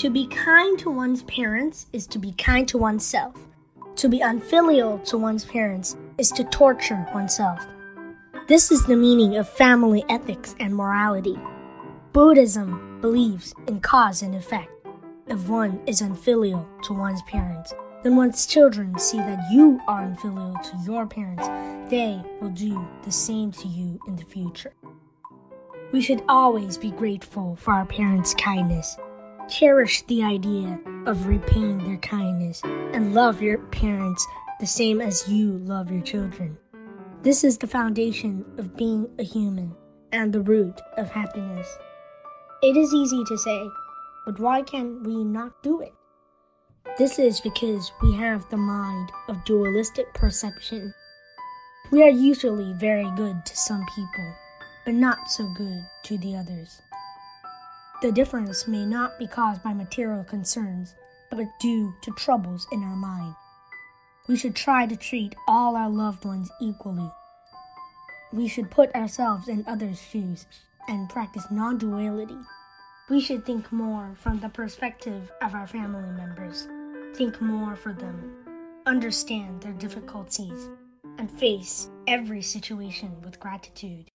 To be kind to one's parents is to be kind to oneself. To be unfilial to one's parents is to torture oneself. This is the meaning of family ethics and morality. Buddhism believes in cause and effect. If one is unfilial to one's parents, then one's children see that you are unfilial to your parents, they will do the same to you in the future. We should always be grateful for our parents' kindness. Cherish the idea of repaying their kindness and love your parents the same as you love your children. This is the foundation of being a human and the root of happiness. It is easy to say, but why can't we not do it? This is because we have the mind of dualistic perception. We are usually very good to some people, but not so good to the others. The difference may not be caused by material concerns, but due to troubles in our mind. We should try to treat all our loved ones equally. We should put ourselves in others' shoes and practice non duality. We should think more from the perspective of our family members, think more for them, understand their difficulties, and face every situation with gratitude.